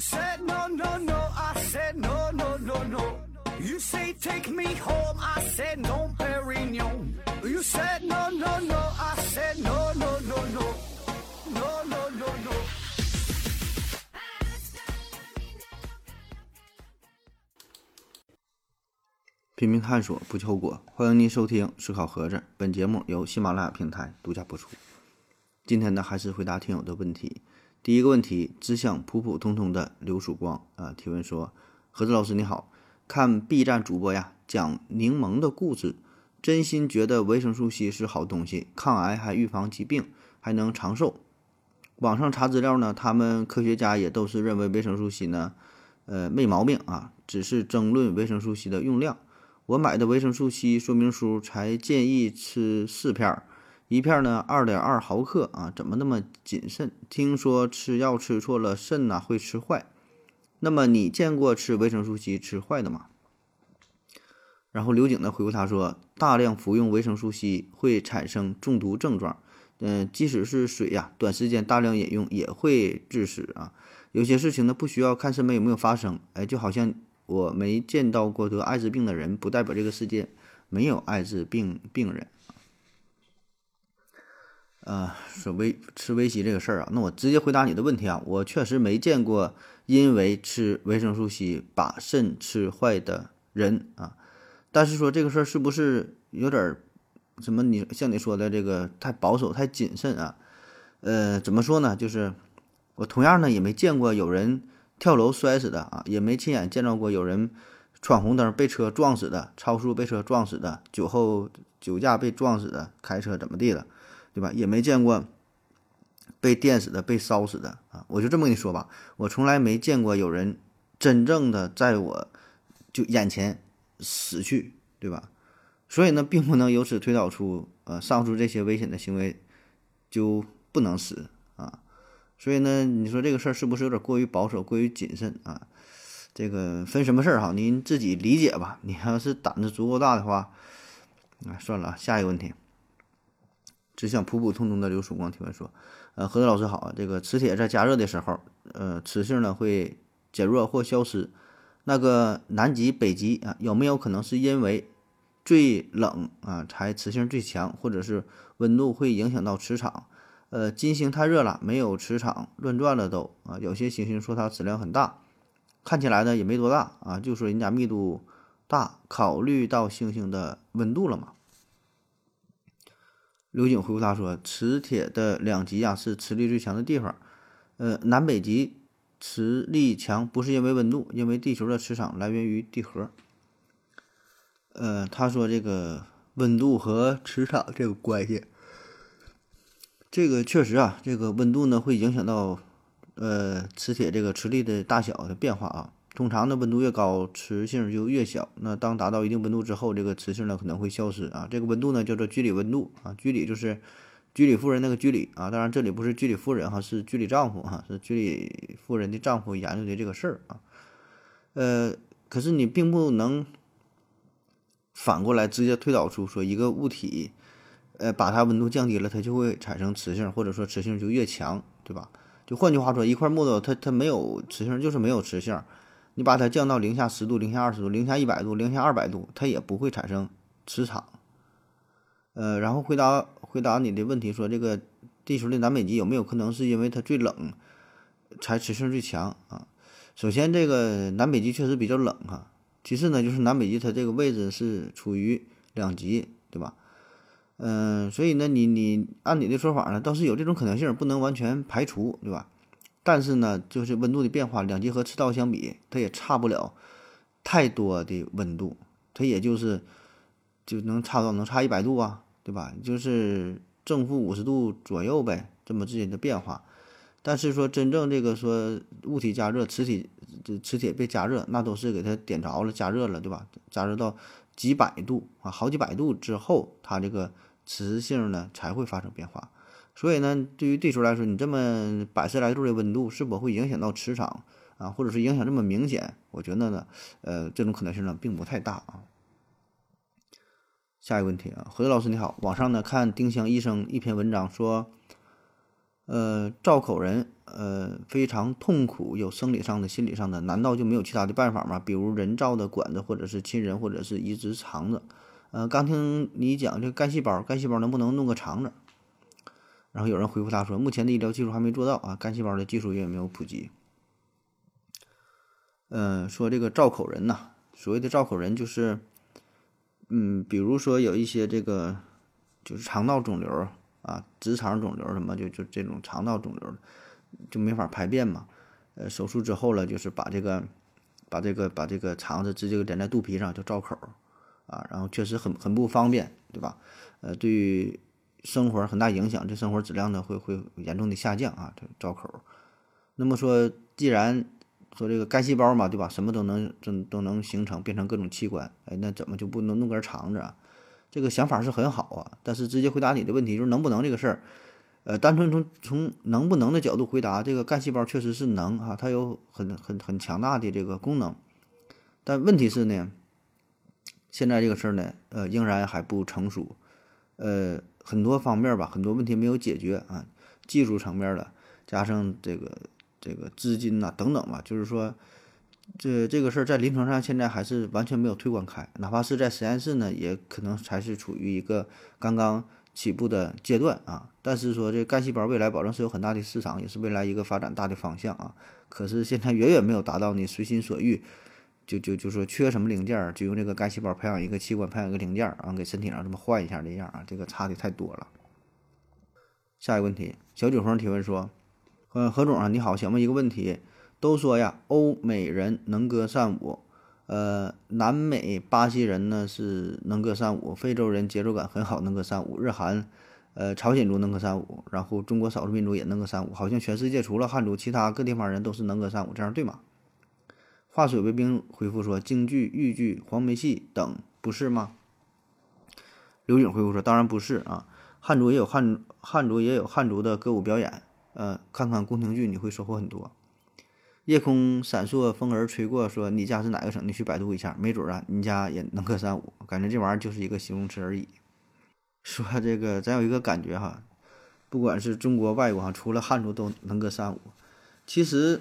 said no no no, I said no no no no. You say take me home, I said no, Perignon. You said no no no, I said no no no no, no no no no. 拼命探索，不计后果。欢迎您收听《思考盒子》，本节目由喜马拉雅平台独家播出。今天呢，还是回答听友的问题。第一个问题，只想普普通通的刘曙光啊，提问说：盒子老师你好，看 B 站主播呀讲柠檬的故事，真心觉得维生素 C 是好东西，抗癌还预防疾病，还能长寿。网上查资料呢，他们科学家也都是认为维生素 C 呢，呃没毛病啊，只是争论维生素 C 的用量。我买的维生素 C 说明书才建议吃四片儿，一片呢二点二毫克啊，怎么那么谨慎？听说吃药吃错了肾呐会吃坏。那么你见过吃维生素 C 吃坏的吗？然后刘景呢回复他说，大量服用维生素 C 会产生中毒症状，嗯，即使是水呀，短时间大量饮用也会致死啊。有些事情呢不需要看身边有没有发生，哎，就好像。我没见到过得艾滋病的人，不代表这个世界没有艾滋病病人。呃，说维吃维 C 这个事儿啊，那我直接回答你的问题啊，我确实没见过因为吃维生素 C 把肾吃坏的人啊。但是说这个事儿是不是有点什么？你像你说的这个太保守、太谨慎啊？呃，怎么说呢？就是我同样呢也没见过有人。跳楼摔死的啊，也没亲眼见到过有人闯红灯被车撞死的，超速被车撞死的，酒后酒驾被撞死的，开车怎么地了，对吧？也没见过被电死的、被烧死的啊。我就这么跟你说吧，我从来没见过有人真正的在我就眼前死去，对吧？所以呢，并不能由此推导出，呃，上述这些危险的行为就不能死啊。所以呢，你说这个事儿是不是有点过于保守、过于谨慎啊？这个分什么事儿哈？您自己理解吧。你要是胆子足够大的话，啊，算了。下一个问题，只想普普通通的刘曙光提问说：呃，何子老师好啊。这个磁铁在加热的时候，呃，磁性呢会减弱或消失。那个南极、北极啊，有没有可能是因为最冷啊才磁性最强，或者是温度会影响到磁场？呃，金星太热了，没有磁场，乱转了都啊。有些行星说它质量很大，看起来呢也没多大啊，就说人家密度大，考虑到星星的温度了嘛。刘景回复他说，磁铁的两极啊是磁力最强的地方，呃，南北极磁力强不是因为温度，因为地球的磁场来源于地核。呃，他说这个温度和磁场这个关系。这个确实啊，这个温度呢会影响到，呃，磁铁这个磁力的大小的变化啊。通常呢，温度越高，磁性就越小。那当达到一定温度之后，这个磁性呢可能会消失啊。这个温度呢叫做居里温度啊。居里就是居里夫人那个居里啊。当然这里不是居里夫人哈，是居里丈夫哈，是居里夫人的丈夫研究的这个事儿啊。呃，可是你并不能反过来直接推导出说一个物体。呃，把它温度降低了，它就会产生磁性，或者说磁性就越强，对吧？就换句话说，一块木头它它没有磁性，就是没有磁性。你把它降到零下十度、零下二十度、零下一百度、零下二百度，它也不会产生磁场。呃，然后回答回答你的问题，说这个地球的南北极有没有可能是因为它最冷才磁性最强啊？首先，这个南北极确实比较冷哈。其次呢，就是南北极它这个位置是处于两极，对吧？嗯，所以呢，你你按你的说法呢，倒是有这种可能性，不能完全排除，对吧？但是呢，就是温度的变化，两极和赤道相比，它也差不了太多的温度，它也就是就能差到能差一百度啊，对吧？就是正负五十度左右呗，这么之间的变化。但是说真正这个说物体加热，磁体磁铁被加热，那都是给它点着了，加热了，对吧？加热到几百度啊，好几百度之后，它这个。磁性呢才会发生变化，所以呢，对于地球来说，你这么百十来度的温度是否会影响到磁场啊，或者是影响这么明显？我觉得呢，呃，这种可能性呢并不太大啊。下一个问题啊，何老师你好，网上呢看丁香医生一篇文章说，呃，造口人呃非常痛苦，有生理上的、心理上的，难道就没有其他的办法吗？比如人造的管子，或者是亲人，或者是移植肠子？呃，刚听你讲这干细胞，干细胞能不能弄个肠子？然后有人回复他说，目前的医疗技术还没做到啊，干细胞的技术也没有普及。嗯，说这个造口人呐，所谓的造口人就是，嗯，比如说有一些这个就是肠道肿瘤啊，直肠肿瘤什么，就就这种肠道肿瘤就没法排便嘛。呃，手术之后了，就是把这个把这个把这个肠子直接连在肚皮上，就造口啊，然后确实很很不方便，对吧？呃，对于生活很大影响，这生活质量呢会会严重的下降啊，这招口。那么说，既然说这个干细胞嘛，对吧？什么都能都都能形成，变成各种器官。哎，那怎么就不能弄根肠子啊？这个想法是很好啊，但是直接回答你的问题就是能不能这个事儿，呃，单纯从从能不能的角度回答，这个干细胞确实是能啊，它有很很很强大的这个功能。但问题是呢，现在这个事儿呢，呃，仍然还不成熟，呃，很多方面吧，很多问题没有解决啊，技术层面的，加上这个。这个资金呐，等等吧，就是说，这这个事儿在临床上现在还是完全没有推广开，哪怕是在实验室呢，也可能还是处于一个刚刚起步的阶段啊。但是说这干细胞未来保证是有很大的市场，也是未来一个发展大的方向啊。可是现在远远没有达到你随心所欲，就就就说缺什么零件就用这个干细胞培养一个器官，培养一个零件啊，给身体上这么换一下这样啊，这个差的太多了。下一个问题，小九峰提问说。呃，何总啊，你好，想问一个问题。都说呀，欧美人能歌善舞，呃，南美巴西人呢是能歌善舞，非洲人节奏感很好，能歌善舞，日韩，呃，朝鲜族能歌善舞，然后中国少数民族也能歌善舞，好像全世界除了汉族，其他各地方人都是能歌善舞，这样对吗？化水为冰回复说，京剧、豫剧、黄梅戏等不是吗？刘颖回复说，当然不是啊，汉族也有汉汉族也有汉族的歌舞表演。呃，看看宫廷剧你会收获很多。夜空闪烁，风儿吹过，说你家是哪个省？你去百度一下，没准啊，你家也能歌善舞。感觉这玩意儿就是一个形容词而已。说这个，咱有一个感觉哈，不管是中国、外国哈，除了汉族都能歌善舞。其实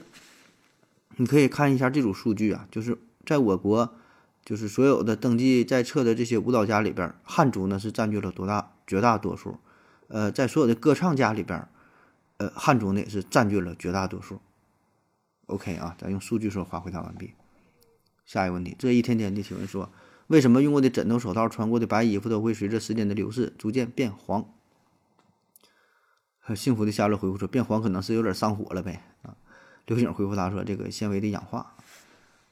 你可以看一下这组数据啊，就是在我国，就是所有的登记在册的这些舞蹈家里边，汉族呢是占据了多大绝大多数。呃，在所有的歌唱家里边。呃，汉族呢也是占据了绝大多数。OK 啊，咱用数据说话回答完毕。下一个问题，这一天天的提问说，为什么用过的枕头、手套、穿过的白衣服都会随着时间的流逝逐渐变黄？幸福的夏乐回复说，变黄可能是有点上火了呗啊。刘景回复他说，这个纤维的氧化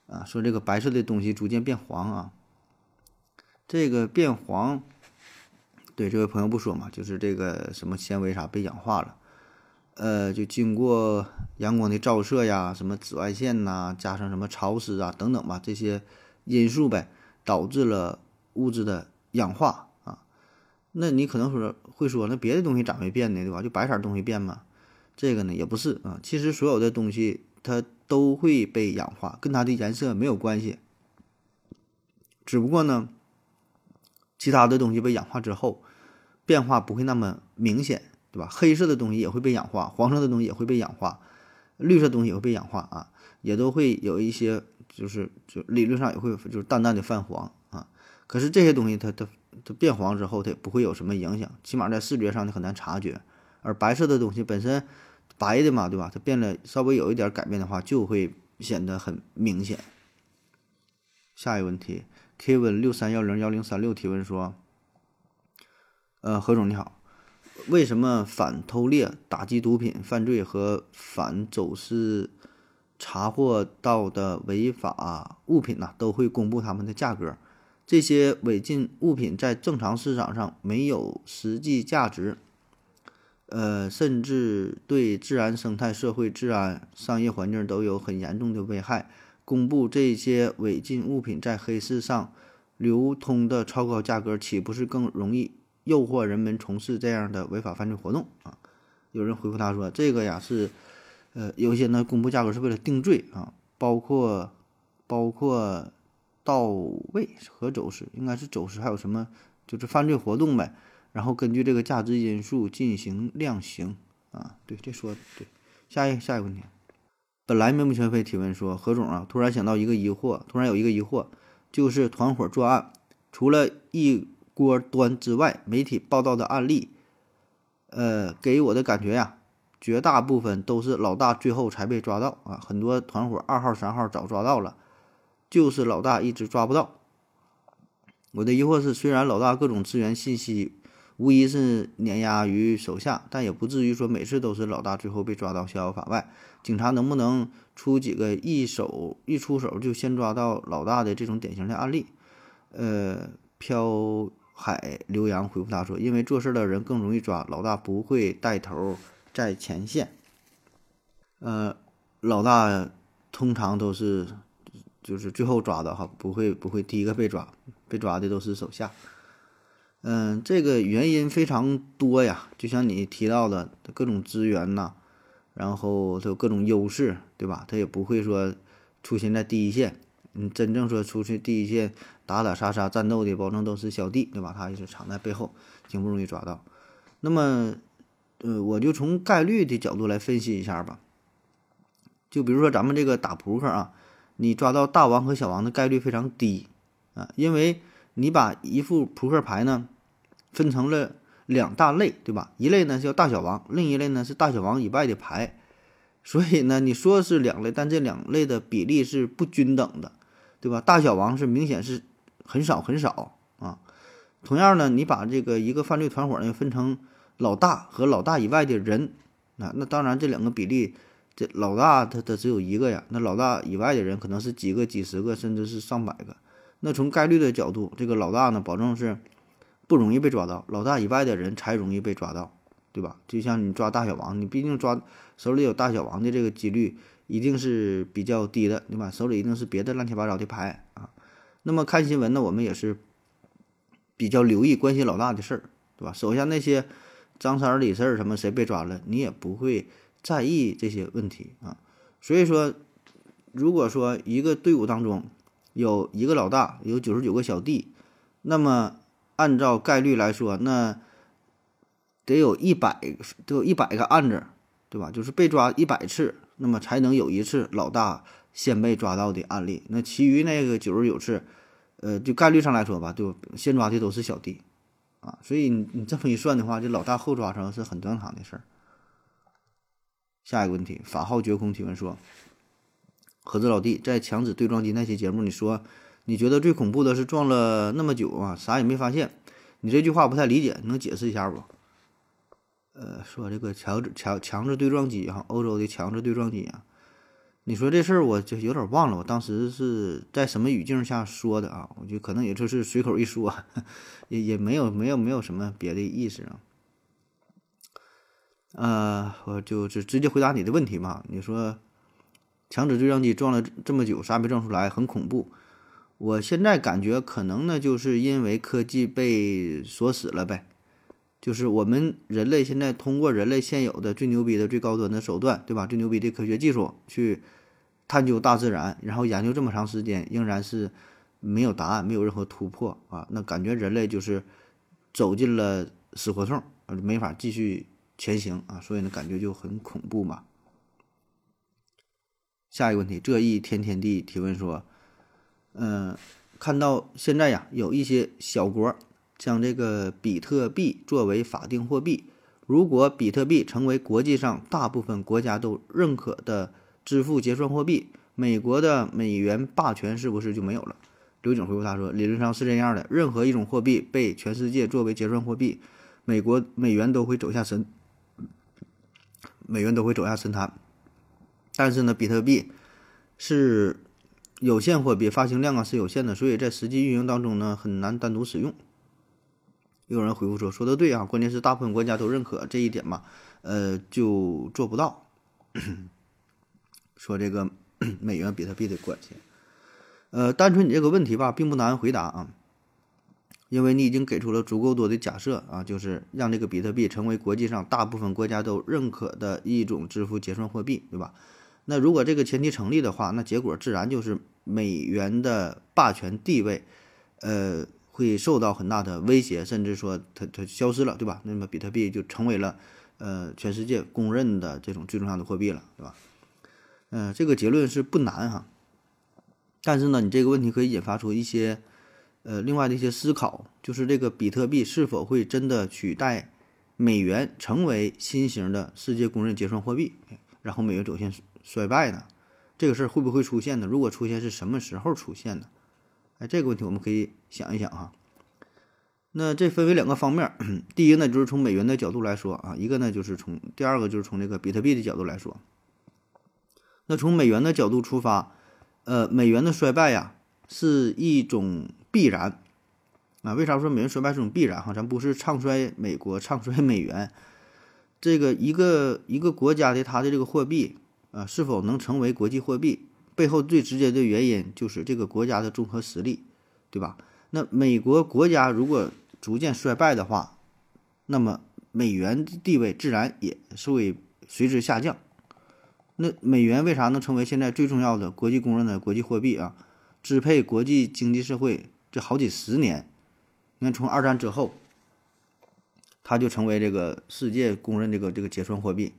啊，说这个白色的东西逐渐变黄啊，这个变黄，对这位朋友不说嘛，就是这个什么纤维啥被氧化了。呃，就经过阳光的照射呀，什么紫外线呐，加上什么潮湿啊等等吧，这些因素呗，导致了物质的氧化啊。那你可能说会说，那别的东西咋没变呢？对吧？就白色东西变吗？这个呢也不是啊。其实所有的东西它都会被氧化，跟它的颜色没有关系。只不过呢，其他的东西被氧化之后，变化不会那么明显。对吧？黑色的东西也会被氧化，黄色的东西也会被氧化，绿色东西也会被氧化啊，也都会有一些，就是就理论上也会就是淡淡的泛黄啊。可是这些东西它它它变黄之后，它也不会有什么影响，起码在视觉上你很难察觉。而白色的东西本身白的嘛，对吧？它变了稍微有一点改变的话，就会显得很明显。下一个问题，Kevin 六三幺零幺零三六提问说，呃，何总你好。为什么反偷猎、打击毒品犯罪和反走私查获到的违法物品呢，都会公布他们的价格？这些违禁物品在正常市场上没有实际价值，呃，甚至对自然生态、社会治安、商业环境都有很严重的危害。公布这些违禁物品在黑市上流通的超高价格，岂不是更容易？诱惑人们从事这样的违法犯罪活动啊！有人回复他说：“这个呀是，呃，有些呢公布价格是为了定罪啊，包括包括到位和走私，应该是走私，还有什么就是犯罪活动呗。然后根据这个价值因素进行量刑啊。对，这说对。下一下一个问题，本来面目全非提问说何总啊，突然想到一个疑惑，突然有一个疑惑，就是团伙作案，除了一锅端之外，媒体报道的案例，呃，给我的感觉呀，绝大部分都是老大最后才被抓到啊，很多团伙二号三号早抓到了，就是老大一直抓不到。我的疑惑是，虽然老大各种资源信息无疑是碾压于手下，但也不至于说每次都是老大最后被抓到逍遥法外。警察能不能出几个一手一出手就先抓到老大的这种典型的案例？呃，飘海刘洋回复他说：“因为做事的人更容易抓，老大不会带头在前线。呃，老大通常都是。”就是最后抓的哈，不会不会第一个被抓，被抓的都是手下。嗯，这个原因非常多呀，就像你提到的各种资源呐，然后它有各种优势，对吧？它也不会说出现在第一线。你，真正说出去第一线打打杀杀战斗的，保证都是小弟，对吧？他也是藏在背后，挺不容易抓到。那么，呃，我就从概率的角度来分析一下吧。就比如说咱们这个打扑克啊。你抓到大王和小王的概率非常低啊，因为你把一副扑克牌呢分成了两大类，对吧？一类呢叫大小王，另一类呢是大小王以外的牌，所以呢你说是两类，但这两类的比例是不均等的，对吧？大小王是明显是很少很少啊。同样呢，你把这个一个犯罪团伙呢分成老大和老大以外的人，那那当然这两个比例。这老大他他只有一个呀，那老大以外的人可能是几个、几十个，甚至是上百个。那从概率的角度，这个老大呢，保证是不容易被抓到，老大以外的人才容易被抓到，对吧？就像你抓大小王，你毕竟抓手里有大小王的这个几率一定是比较低的，对吧？手里一定是别的乱七八糟的牌啊。那么看新闻呢，我们也是比较留意、关心老大的事儿，对吧？手下那些张三李四什么谁被抓了，你也不会。在意这些问题啊，所以说，如果说一个队伍当中有一个老大，有九十九个小弟，那么按照概率来说，那得有一百，得有一百个案子，对吧？就是被抓一百次，那么才能有一次老大先被抓到的案例。那其余那个九十九次，呃，就概率上来说吧，就先抓的都是小弟啊。所以你你这么一算的话，这老大后抓成是很正常的事儿。下一个问题，法号绝空提问说：“盒子老弟，在强子对撞机那期节目，你说你觉得最恐怖的是撞了那么久啊，啥也没发现。你这句话不太理解，能解释一下不？”呃，说这个强子强强制对撞机哈，欧洲的强制对撞机啊，你说这事儿我就有点忘了，我当时是在什么语境下说的啊？我就可能也就是随口一说，也也没有没有没有什么别的意思啊。呃，我就直直接回答你的问题嘛。你说强子对撞机撞了这么久，啥没撞出来，很恐怖。我现在感觉可能呢，就是因为科技被锁死了呗。就是我们人类现在通过人类现有的最牛逼的、最高端的手段，对吧？最牛逼的科学技术去探究大自然，然后研究这么长时间，仍然是没有答案，没有任何突破啊。那感觉人类就是走进了死胡同，没法继续。前行啊，所以呢，感觉就很恐怖嘛。下一个问题，这一天天地提问说，嗯，看到现在呀，有一些小国将这个比特币作为法定货币，如果比特币成为国际上大部分国家都认可的支付结算货币，美国的美元霸权是不是就没有了？刘景回复他说，理论上是这样的，任何一种货币被全世界作为结算货币，美国美元都会走下神。美元都会走下神坛，但是呢，比特币是有限货币，发行量啊是有限的，所以在实际运营当中呢，很难单独使用。有人回复说：“说的对啊，关键是大部分国家都认可这一点嘛，呃，就做不到。”说这个 美元比特币的关系，呃，单纯你这个问题吧，并不难回答啊。因为你已经给出了足够多的假设啊，就是让这个比特币成为国际上大部分国家都认可的一种支付结算货币，对吧？那如果这个前提成立的话，那结果自然就是美元的霸权地位，呃，会受到很大的威胁，甚至说它它消失了，对吧？那么比特币就成为了呃全世界公认的这种最重要的货币了，对吧？嗯、这个结论是不难哈，但是呢，你这个问题可以引发出一些呃另外的一些思考，就是这个比特币是否会真的取代美元成为新型的世界公认结算货币，然后美元走向衰败呢？这个事儿会不会出现呢？如果出现，是什么时候出现呢？哎，这个问题我们可以想一想哈。那这分为两个方面，第一呢就是从美元的角度来说啊，一个呢就是从第二个就是从这个比特币的角度来说。那从美元的角度出发，呃，美元的衰败呀是一种必然啊。为啥说美元衰败是一种必然哈？咱不是唱衰美国，唱衰美元。这个一个一个国家的它的这个货币啊，是否能成为国际货币，背后最直接的原因就是这个国家的综合实力，对吧？那美国国家如果逐渐衰败的话，那么美元地位自然也是会随之下降。那美元为啥能成为现在最重要的国际公认的国际货币啊？支配国际经济社会这好几十年，你看从二战之后，它就成为这个世界公认这个这个结算货币，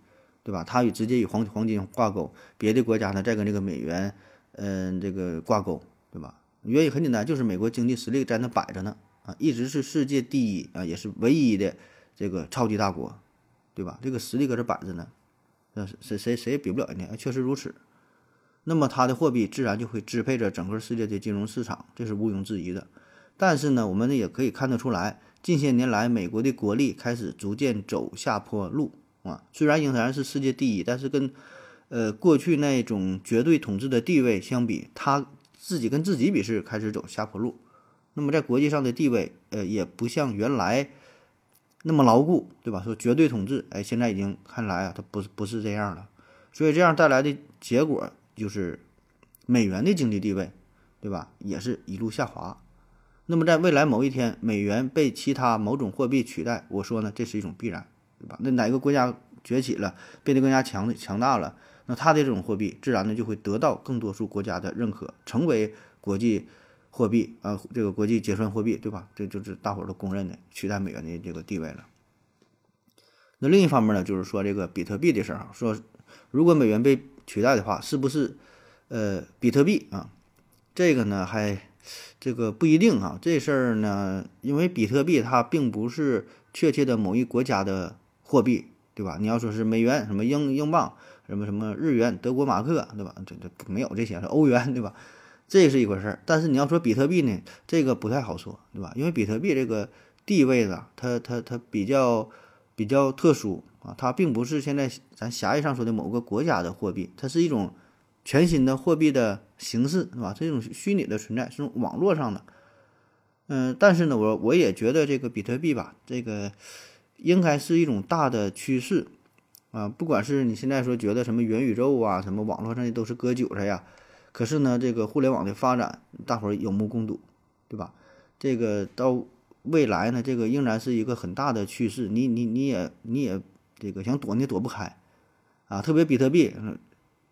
对吧？它与直接与黄黄金挂钩，别的国家呢再跟这个美元，嗯、这个挂钩，对吧？原因很简单，就是美国经济实力在那摆着呢，啊，一直是世界第一啊，也是唯一的这个超级大国，对吧？这个实力搁这摆着呢。那谁谁谁也比不了人家，确实如此。那么它的货币自然就会支配着整个世界的金融市场，这是毋庸置疑的。但是呢，我们呢也可以看得出来，近些年来美国的国力开始逐渐走下坡路虽然仍然是世界第一，但是跟呃过去那种绝对统治的地位相比，他自己跟自己比是开始走下坡路。那么在国际上的地位，呃，也不像原来。那么牢固，对吧？说绝对统治，哎，现在已经看来啊，它不是不是这样了。所以这样带来的结果就是，美元的经济地位，对吧？也是一路下滑。那么在未来某一天，美元被其他某种货币取代，我说呢，这是一种必然，对吧？那哪个国家崛起了，变得更加强强大了，那它的这种货币自然呢就会得到更多数国家的认可，成为国际。货币啊，这个国际结算货币，对吧？这就是大伙儿都公认的，取代美元的这个地位了。那另一方面呢，就是说这个比特币的事儿啊，说如果美元被取代的话，是不是呃比特币啊？这个呢还这个不一定啊。这事儿呢，因为比特币它并不是确切的某一国家的货币，对吧？你要说是美元、什么英英镑、什么什么日元、德国马克，对吧？这这没有这些，是欧元，对吧？这是一回事儿，但是你要说比特币呢，这个不太好说，对吧？因为比特币这个地位呢，它它它比较比较特殊啊，它并不是现在咱狭义上说的某个国家的货币，它是一种全新的货币的形式，是吧？这种虚拟的存在，是种网络上的。嗯，但是呢，我我也觉得这个比特币吧，这个应该是一种大的趋势啊，不管是你现在说觉得什么元宇宙啊，什么网络上的都是割韭菜呀。可是呢，这个互联网的发展，大伙儿有目共睹，对吧？这个到未来呢，这个仍然是一个很大的趋势。你你你也你也这个想躲你躲不开，啊，特别比特币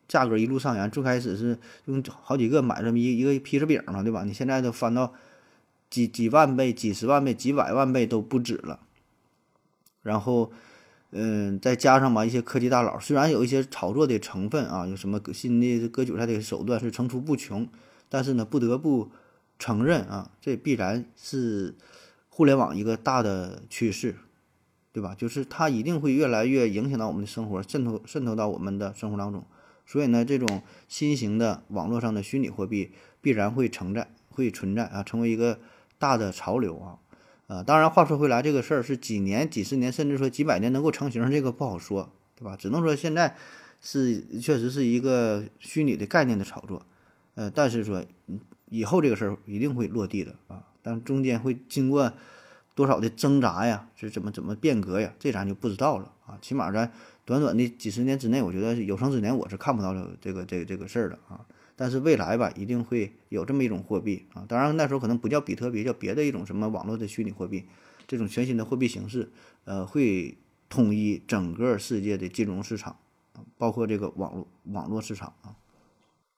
价格一路上扬，最开始是用好几个买这么一一个披萨饼嘛，对吧？你现在都翻到几几万倍、几十万倍、几百万倍都不止了。然后。嗯，再加上吧，一些科技大佬虽然有一些炒作的成分啊，有什么新的割韭菜的手段是层出不穷，但是呢，不得不承认啊，这必然是互联网一个大的趋势，对吧？就是它一定会越来越影响到我们的生活，渗透渗透到我们的生活当中。所以呢，这种新型的网络上的虚拟货币必然会存在，会存在啊，成为一个大的潮流啊。啊，当然，话说回来，这个事儿是几年、几十年，甚至说几百年能够成型，这个不好说，对吧？只能说现在是确实是一个虚拟的概念的炒作，呃，但是说以后这个事儿一定会落地的啊，但中间会经过多少的挣扎呀，是怎么怎么变革呀，这咱就不知道了啊。起码在短短的几十年之内，我觉得有生之年我是看不到这个这个这个事儿的啊。但是未来吧，一定会有这么一种货币啊！当然那时候可能不叫比特币，叫别的一种什么网络的虚拟货币。这种全新的货币形式，呃，会统一整个世界的金融市场，包括这个网络网络市场啊。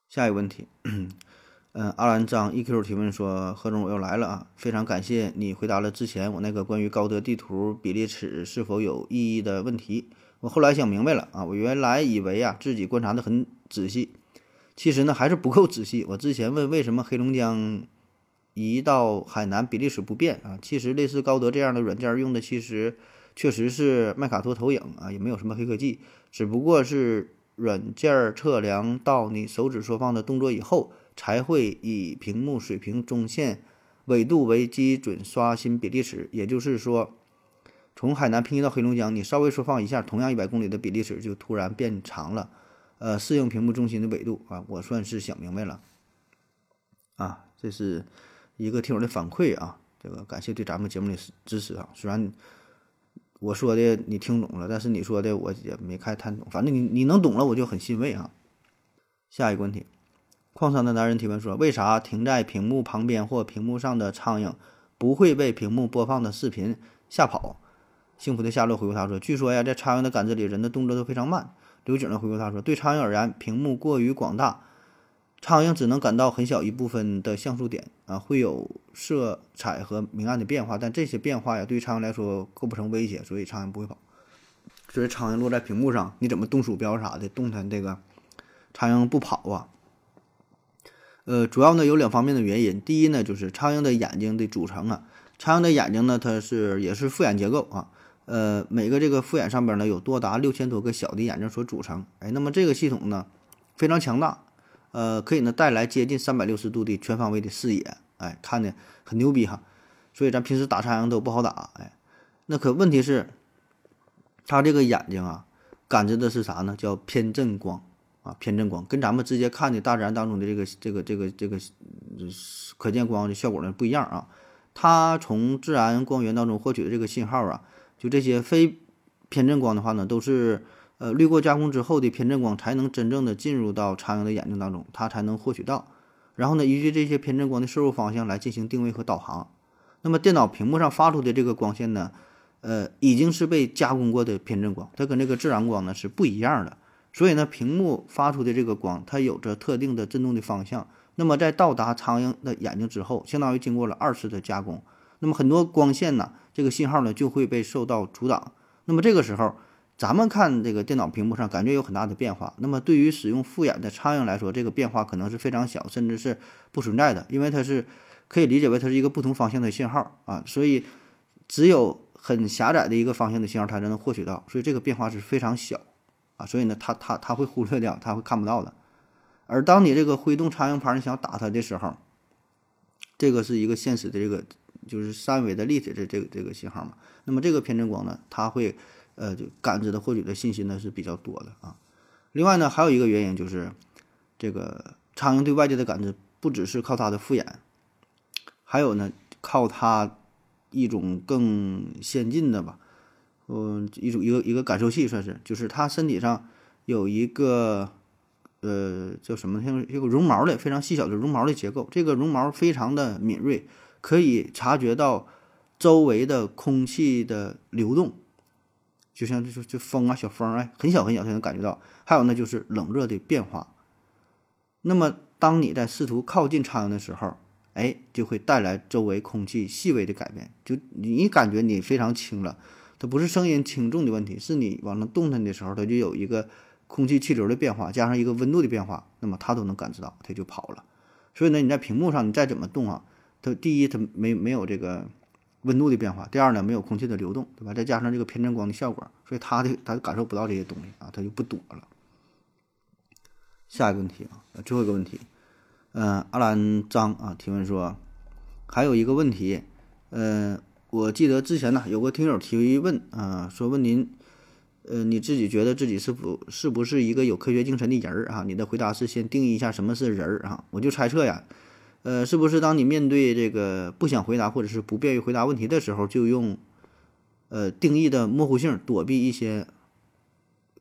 下一个问题，嗯，阿兰张 EQ 提问说：“何总，我又来了啊！非常感谢你回答了之前我那个关于高德地图比例尺是否有意义的问题。我后来想明白了啊，我原来以为啊自己观察的很仔细，其实呢还是不够仔细。我之前问为什么黑龙江移到海南比例尺不变啊，其实类似高德这样的软件用的其实确实是麦卡托投影啊，也没有什么黑科技，只不过是软件测量到你手指缩放的动作以后。”才会以屏幕水平中线纬度为基准刷新比例尺，也就是说，从海南平移到黑龙江，你稍微缩放一下，同样一百公里的比例尺就突然变长了，呃，适应屏幕中心的纬度啊，我算是想明白了，啊，这是一个听友的反馈啊，这个感谢对咱们节目的支持啊，虽然我说的你听懂了，但是你说的我也没太看懂，反正你你能懂了，我就很欣慰啊。下一个问题。矿山的男人提问说：“为啥停在屏幕旁边或屏幕上的苍蝇不会被屏幕播放的视频吓跑？”幸福的夏洛回复他说：“据说呀，在苍蝇的感知里，人的动作都非常慢。”刘景呢回复他说：“对苍蝇而言，屏幕过于广大，苍蝇只能感到很小一部分的像素点啊，会有色彩和明暗的变化，但这些变化呀，对苍蝇来说构不成威胁，所以苍蝇不会跑。所以苍蝇落在屏幕上，你怎么动鼠标啥的动弹，这个苍蝇不跑啊。”呃，主要呢有两方面的原因。第一呢，就是苍蝇的眼睛的组成啊，苍蝇的眼睛呢，它是也是复眼结构啊。呃，每个这个复眼上边呢，有多达六千多个小的眼睛所组成。哎，那么这个系统呢，非常强大，呃，可以呢带来接近三百六十度的全方位的视野，哎，看的很牛逼哈。所以咱平时打苍蝇都不好打，哎，那可问题是，它这个眼睛啊，感知的是啥呢？叫偏振光。啊，偏振光跟咱们直接看的大自然当中的这个这个这个这个可见光的效果呢不一样啊。它从自然光源当中获取的这个信号啊，就这些非偏振光的话呢，都是呃滤过加工之后的偏振光才能真正的进入到苍蝇的眼睛当中，它才能获取到。然后呢，依据这些偏振光的摄入方向来进行定位和导航。那么电脑屏幕上发出的这个光线呢，呃，已经是被加工过的偏振光，它跟这个自然光呢是不一样的。所以呢，屏幕发出的这个光，它有着特定的振动的方向。那么在到达苍蝇的眼睛之后，相当于经过了二次的加工。那么很多光线呢，这个信号呢就会被受到阻挡。那么这个时候，咱们看这个电脑屏幕上感觉有很大的变化。那么对于使用复眼的苍蝇来说，这个变化可能是非常小，甚至是不存在的，因为它是可以理解为它是一个不同方向的信号啊。所以只有很狭窄的一个方向的信号，它才能获取到。所以这个变化是非常小。啊，所以呢，它它它会忽略掉，它会看不到的。而当你这个挥动苍蝇拍，你想打它的时候，这个是一个现实的这个就是三维的立体的这个这个信号嘛。那么这个偏振光呢，它会呃就感知的获取的信息呢是比较多的啊。另外呢，还有一个原因就是这个苍蝇对外界的感知不只是靠它的复眼，还有呢靠它一种更先进的吧。嗯，一种一个一个感受器算是，就是它身体上有一个呃叫什么，像一个绒毛的非常细小的绒毛的结构。这个绒毛非常的敏锐，可以察觉到周围的空气的流动，就像就就风啊，小风哎，很小很小，才能感觉到。还有呢，就是冷热的变化。那么，当你在试图靠近苍蝇的时候，哎，就会带来周围空气细微的改变，就你感觉你非常轻了。它不是声音轻重的问题，是你往上动弹的时候，它就有一个空气气流的变化，加上一个温度的变化，那么它都能感知到，它就跑了。所以呢，你在屏幕上你再怎么动啊，它第一它没没有这个温度的变化，第二呢没有空气的流动，对吧？再加上这个偏振光的效果，所以它的它感受不到这些东西啊，它就不躲了。下一个问题啊，最后一个问题，嗯，阿兰张啊提问说，还有一个问题，嗯。我记得之前呢，有个听友提问啊，说问您，呃，你自己觉得自己是否是不是一个有科学精神的人儿啊？你的回答是先定义一下什么是人儿啊？我就猜测呀，呃，是不是当你面对这个不想回答或者是不便于回答问题的时候，就用呃定义的模糊性躲避一些，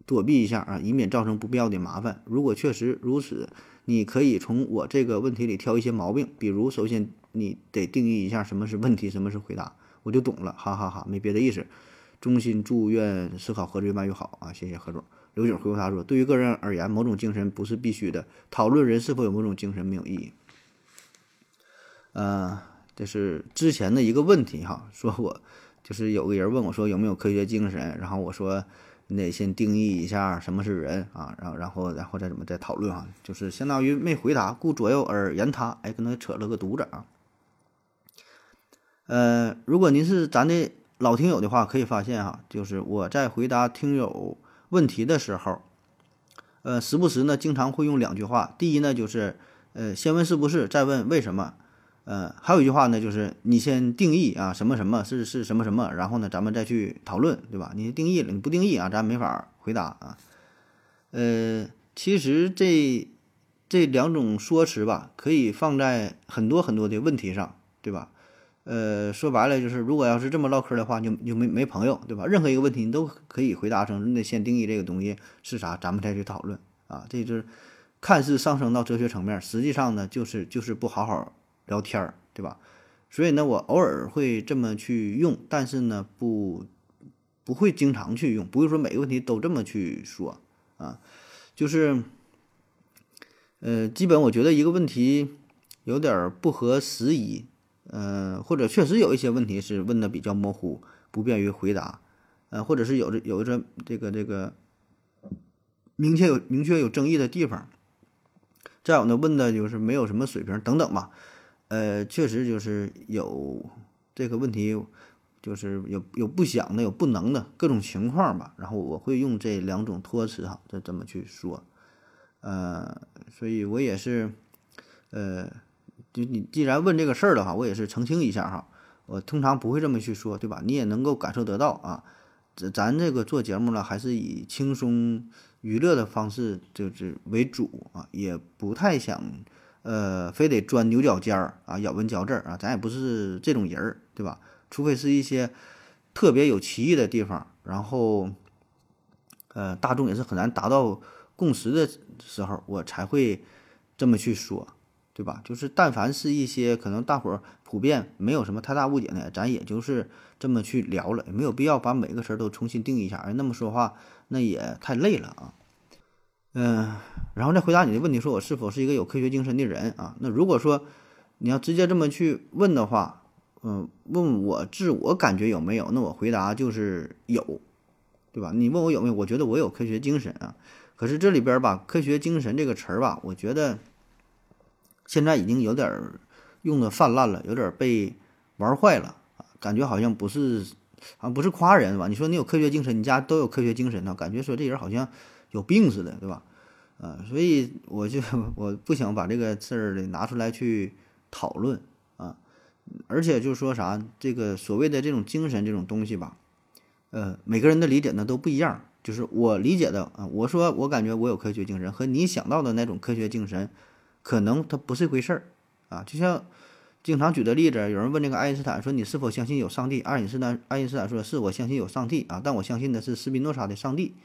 躲避一下啊，以免造成不必要的麻烦？如果确实如此，你可以从我这个问题里挑一些毛病，比如首先你得定义一下什么是问题，什么是回答。我就懂了，哈哈哈，没别的意思，衷心祝愿思考合作越办越好啊！谢谢何总。刘景回复他说：“对于个人而言，某种精神不是必须的，讨论人是否有某种精神没有意义。”呃，这是之前的一个问题哈，说我就是有个人问我说有没有科学精神，然后我说你得先定义一下什么是人啊，然后然后然后再怎么再讨论哈，就是相当于没回答，顾左右而言他，哎，跟他扯了个犊子啊。呃，如果您是咱的老听友的话，可以发现哈，就是我在回答听友问题的时候，呃，时不时呢，经常会用两句话。第一呢，就是呃，先问是不是，再问为什么。呃，还有一句话呢，就是你先定义啊，什么什么是是什么什么，然后呢，咱们再去讨论，对吧？你定义了，你不定义啊，咱没法回答啊。呃，其实这这两种说辞吧，可以放在很多很多的问题上，对吧？呃，说白了就是，如果要是这么唠嗑的话，就就没没朋友，对吧？任何一个问题你都可以回答成，你得先定义这个东西是啥，咱们再去讨论啊。这就是看似上升到哲学层面，实际上呢，就是就是不好好聊天儿，对吧？所以呢，我偶尔会这么去用，但是呢，不不会经常去用，不会说每个问题都这么去说啊。就是呃，基本我觉得一个问题有点不合时宜。呃，或者确实有一些问题是问的比较模糊，不便于回答，呃，或者是有着有着这个这个明确有明确有争议的地方，再有呢问的就是没有什么水平等等吧，呃，确实就是有这个问题，就是有有不想的，有不能的各种情况吧，然后我会用这两种托词哈，这这么去说，呃，所以我也是，呃。就你既然问这个事儿的话，我也是澄清一下哈。我通常不会这么去说，对吧？你也能够感受得到啊。这咱这个做节目呢，还是以轻松娱乐的方式就是为主啊，也不太想呃非得钻牛角尖儿啊，咬文嚼字儿啊。咱也不是这种人儿，对吧？除非是一些特别有歧义的地方，然后呃大众也是很难达到共识的时候，我才会这么去说。对吧？就是但凡是一些可能大伙儿普遍没有什么太大误解的，咱也就是这么去聊了，也没有必要把每个词儿都重新定义一下。那么说话那也太累了啊。嗯，然后再回答你的问题，说我是否是一个有科学精神的人啊？那如果说你要直接这么去问的话，嗯，问我自我感觉有没有？那我回答就是有，对吧？你问我有没有？我觉得我有科学精神啊。可是这里边吧，科学精神这个词儿吧，我觉得。现在已经有点儿用的泛滥了，有点被玩坏了啊！感觉好像不是，好像不是夸人吧？你说你有科学精神，你家都有科学精神呢，感觉说这人好像有病似的，对吧？啊，所以我就 我不想把这个事儿拿出来去讨论啊。而且就是说啥，这个所谓的这种精神这种东西吧，呃，每个人的理解呢都不一样。就是我理解的啊，我说我感觉我有科学精神，和你想到的那种科学精神。可能它不是一回事儿，啊，就像经常举的例子，有人问那个爱因斯坦说：“你是否相信有上帝？”爱因斯坦爱因斯坦说：“是我相信有上帝啊，但我相信的是斯宾诺莎的上帝，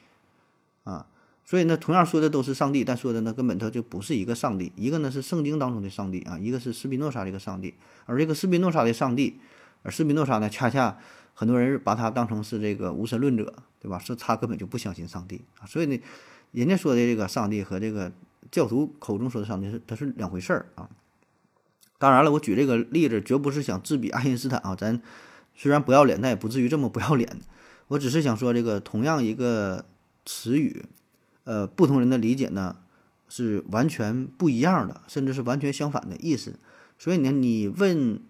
啊，所以呢，同样说的都是上帝，但说的呢根本它就不是一个上帝，一个呢是圣经当中的上帝啊，一个是斯宾诺莎的一个上帝，而这个斯宾诺莎的上帝，而斯宾诺莎呢，恰恰很多人把他当成是这个无神论者，对吧？是他根本就不相信上帝啊，所以呢，人家说的这个上帝和这个。教徒口中说的上帝是，它是两回事儿啊。当然了，我举这个例子绝不是想自比爱因斯坦啊。咱虽然不要脸，但也不至于这么不要脸。我只是想说，这个同样一个词语，呃，不同人的理解呢是完全不一样的，甚至是完全相反的意思。所以呢，你问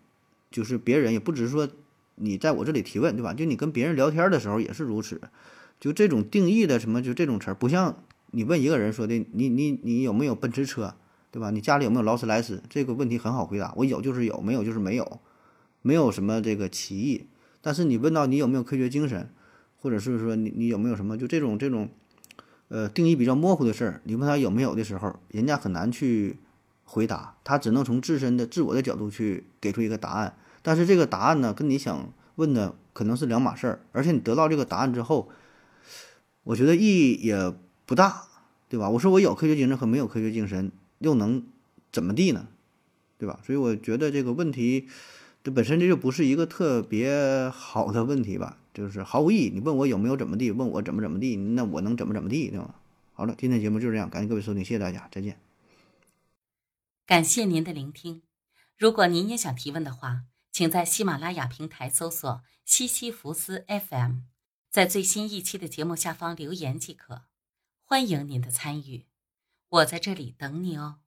就是别人，也不只是说你在我这里提问，对吧？就你跟别人聊天的时候也是如此。就这种定义的什么，就这种词儿，不像。你问一个人说的，你你你有没有奔驰车，对吧？你家里有没有劳斯莱斯？这个问题很好回答，我有就是有，没有就是没有，没有什么这个歧义。但是你问到你有没有科学精神，或者是说你你有没有什么就这种这种，呃，定义比较模糊的事儿，你问他有没有的时候，人家很难去回答，他只能从自身的自我的角度去给出一个答案。但是这个答案呢，跟你想问的可能是两码事儿，而且你得到这个答案之后，我觉得意义也。不大，对吧？我说我有科学精神和没有科学精神又能怎么地呢？对吧？所以我觉得这个问题，这本身这就不是一个特别好的问题吧，就是毫无意义。你问我有没有怎么地，问我怎么怎么地，那我能怎么怎么地，对吧？好了，今天节目就是这样，感谢各位收听，谢谢大家，再见。感谢您的聆听。如果您也想提问的话，请在喜马拉雅平台搜索“西西弗斯 FM”，在最新一期的节目下方留言即可。欢迎您的参与，我在这里等你哦。